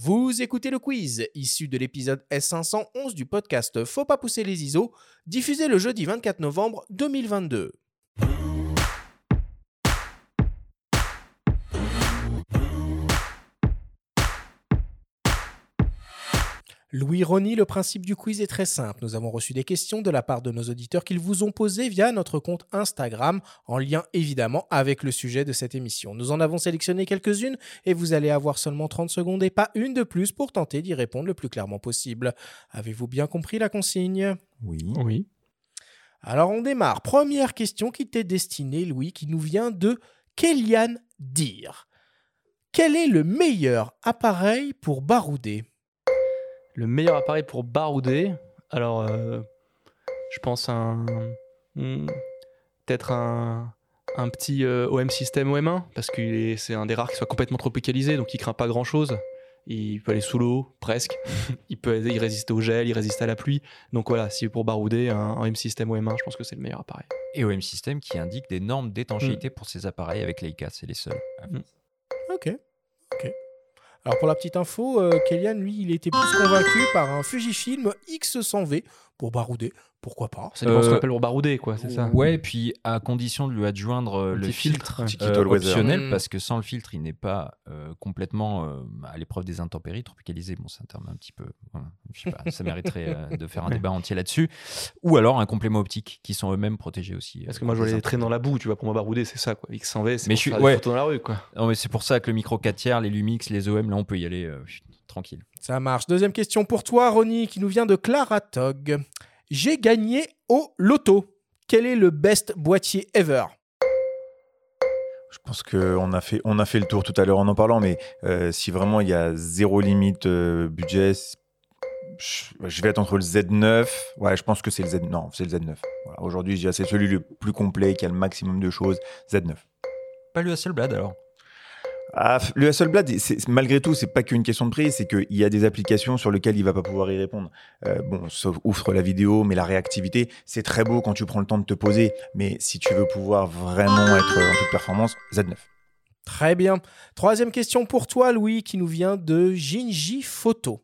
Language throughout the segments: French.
Vous écoutez le quiz, issu de l'épisode S511 du podcast Faut pas pousser les ISO, diffusé le jeudi 24 novembre 2022. Louis Rony, le principe du quiz est très simple. Nous avons reçu des questions de la part de nos auditeurs qu'ils vous ont posées via notre compte Instagram, en lien évidemment avec le sujet de cette émission. Nous en avons sélectionné quelques-unes et vous allez avoir seulement 30 secondes et pas une de plus pour tenter d'y répondre le plus clairement possible. Avez-vous bien compris la consigne? Oui. Oui. Alors on démarre. Première question qui t'est destinée, Louis, qui nous vient de Kélian Dir. Quel est le meilleur appareil pour barouder? Le meilleur appareil pour barouder, alors euh, je pense un. hmm, Peut-être un, un petit euh, OM System OM1, parce que c'est un des rares qui soit complètement tropicalisé, donc il craint pas grand chose. Il peut aller sous l'eau, presque. il peut il résiste au gel, il résiste à la pluie. Donc voilà, si pour barouder, un, un OM System OM1, je pense que c'est le meilleur appareil. Et OM System qui indique des normes d'étanchéité pour ces appareils avec Leica, c'est les seuls. Ok. Ok. Alors pour la petite info, euh, Kélian, lui, il était plus convaincu par un Fujifilm X100V pour barouder. Pourquoi pas Ça dépend ce qu'on Euh, appelle pour barouder, quoi, c'est ça Ouais, et puis à condition de lui adjoindre euh, le filtre, filtre, euh, optionnel, Mm. parce que sans le filtre, il n'est pas euh, complètement euh, à l'épreuve des intempéries, tropicalisé. Bon, c'est un terme un petit peu. voilà, je sais pas, ça mériterait euh, de faire un débat entier là-dessus. Ou alors un complément optique qui sont eux-mêmes protégés aussi. Parce euh, que moi, je vois les traîner dans la boue, tu vois, pour moi, barouder, c'est ça, quoi. X100V, c'est suis- faire ouais. des photos dans la rue, quoi. Non, mais c'est pour ça que le micro 4 tiers, les Lumix, les OM, là, on peut y aller euh, tranquille. Ça marche. Deuxième question pour toi, Ronnie, qui nous vient de Clara Tog. J'ai gagné au loto. Quel est le best boîtier ever? Je pense qu'on a, fait- on a fait le tour tout à l'heure en en parlant, mais euh, si vraiment il y a zéro limite euh, budget, je je vais être entre le Z9. Ouais, je pense que c'est le Z. Non, c'est le Z9. Voilà. Aujourd'hui, c'est celui le plus complet, qui a le maximum de choses. Z9. Pas le Hasselblad alors Ah, le Hasselblad, malgré tout, c'est pas qu'une question de prix, c'est qu'il y a des applications sur lesquelles il va pas pouvoir y répondre. Euh, bon, sauf outre la vidéo, mais la réactivité, c'est très beau quand tu prends le temps de te poser. Mais si tu veux pouvoir vraiment être en toute performance, Z9. Très bien. Troisième question pour toi, Louis, qui nous vient de Jinji Photo.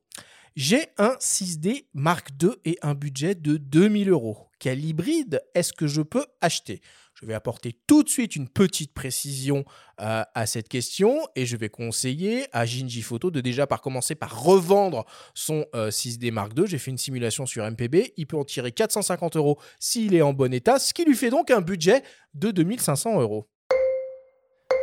J'ai un 6D Mark II et un budget de 2000 euros. Quel hybride est-ce que je peux acheter? Je vais apporter tout de suite une petite précision euh, à cette question et je vais conseiller à Jinji Photo de déjà par commencer par revendre son euh, 6D Mark II. J'ai fait une simulation sur MPB. Il peut en tirer 450 euros s'il est en bon état, ce qui lui fait donc un budget de 2500 euros.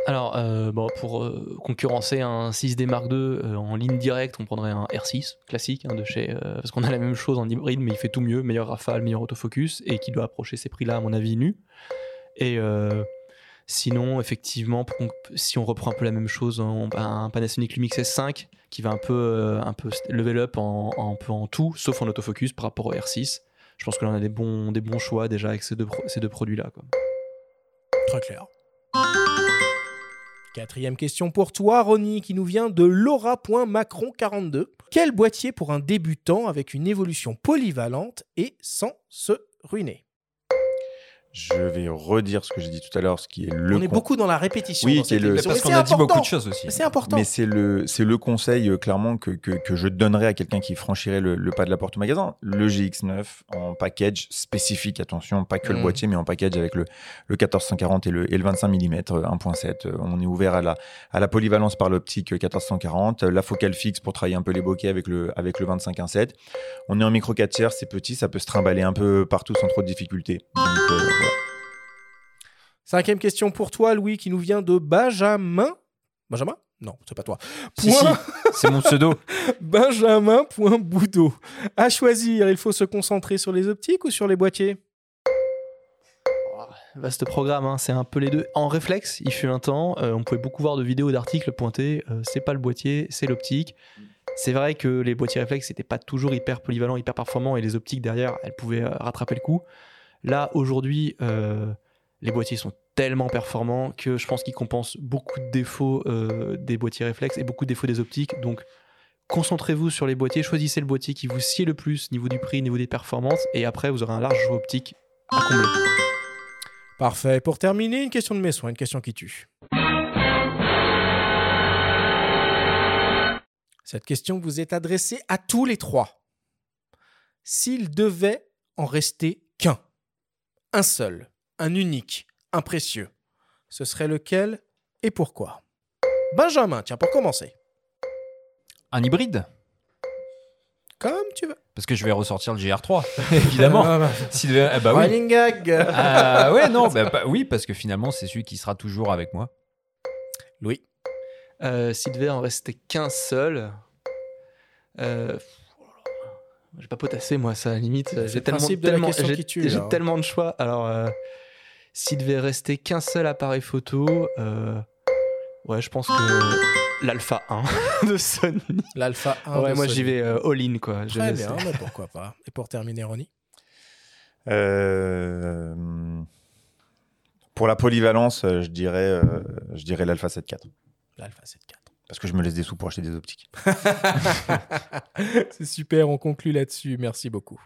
Alors, euh, bon, pour euh, concurrencer un 6D Mark II euh, en ligne directe, on prendrait un R6 classique hein, de chez. parce qu'on a la même chose en hybride, mais il fait tout mieux, meilleur rafale, meilleur autofocus, et qui doit approcher ces prix-là, à mon avis, nu. Et sinon, effectivement, si on reprend un peu la même chose, on a un Panasonic Lumix S5 qui va un peu, un peu level up en, en- en tout, sauf en autofocus par rapport au R6. Je pense que là, on a des bons, des bons choix déjà avec ces deux, ces deux produits-là. Très clair. Quatrième question pour toi, Ronnie, qui nous vient de Laura.macron42. Quel boîtier pour un débutant avec une évolution polyvalente et sans se ruiner? Je vais redire ce que j'ai dit tout à l'heure, ce qui est le On est con- beaucoup dans la répétition. Oui, dans qui est cette le- émission, Parce qu'on a dit beaucoup de choses aussi. Mais C'est important. Mais c'est le, c'est le conseil euh, clairement que, que, que je donnerais à quelqu'un qui franchirait le, le pas de la porte au magasin. Le GX9 en package spécifique, attention, pas que le Mm. boîtier, mais en package avec le, le 1440 et le, et le 25 mm 1.7. Euh, On est ouvert à la, à la polyvalence par l'optique 1440, euh, la focale fixe pour travailler un peu les bokeh avec le, avec le 25 1.7. On est en micro 4 tiers, c'est petit, ça peut se trimballer un peu partout sans trop de difficultés. Donc euh. Cinquième question pour toi, Louis, qui nous vient de Benjamin. Benjamin? Non, c'est pas toi. Si, si, c'est mon pseudo. Benjamin.boudot. À choisir, il faut se concentrer sur les optiques ou sur les boîtiers? Vaste programme, hein, c'est un peu les deux. En réflexe, il fut un temps, euh, on pouvait beaucoup voir de vidéos, d'articles pointés, euh, c'est pas le boîtier, c'est l'optique. C'est vrai que les boîtiers réflexes n'étaient pas toujours hyper polyvalents, hyper performants, et les optiques derrière, elles pouvaient euh, rattraper le coup. Là, aujourd'hui, euh, les boîtiers sont tellement performants que je pense qu'ils compensent beaucoup de défauts euh, des boîtiers réflexes et beaucoup de défauts des optiques. Donc, concentrez-vous sur les boîtiers, choisissez le boîtier qui vous sied le plus, niveau du prix, niveau des performances, et après, vous aurez un large choix optique à combler. Parfait. Pour terminer, une question de mes soins, une question qui tue. Cette question vous est adressée à tous les trois. S'il devait en rester qu'un, un seul, un unique, un précieux, ce serait lequel et pourquoi? Benjamin, tiens, pour commencer. Un hybride? Comme tu veux. Parce que je vais ressortir le GR3, évidemment. Ah, bah, ah bah oui. Running gag. Ah ouais, non, bah, bah oui, parce que finalement, c'est celui qui sera toujours avec moi. Louis. Euh, S'il devait en rester qu'un seul. Euh... J'ai pas potassé, moi, ça, à la limite. J'ai le tellement, de tellement- tellement choix. Alors, euh, s'il devait rester qu'un seul appareil photo, euh, ouais, je pense que l'Alpha 1 de Sony. L'Alpha 1. ouais, de moi, j'y vais euh, all-in, quoi. Très bien, mais pourquoi pas. Et pour terminer, Ronnie? Euh, pour la polyvalence, je dirais, je dirais l'Alpha 7.4. L'Alpha 7.4. Parce que je me laisse des sous pour acheter des optiques. C'est super, on conclut là-dessus. Merci beaucoup.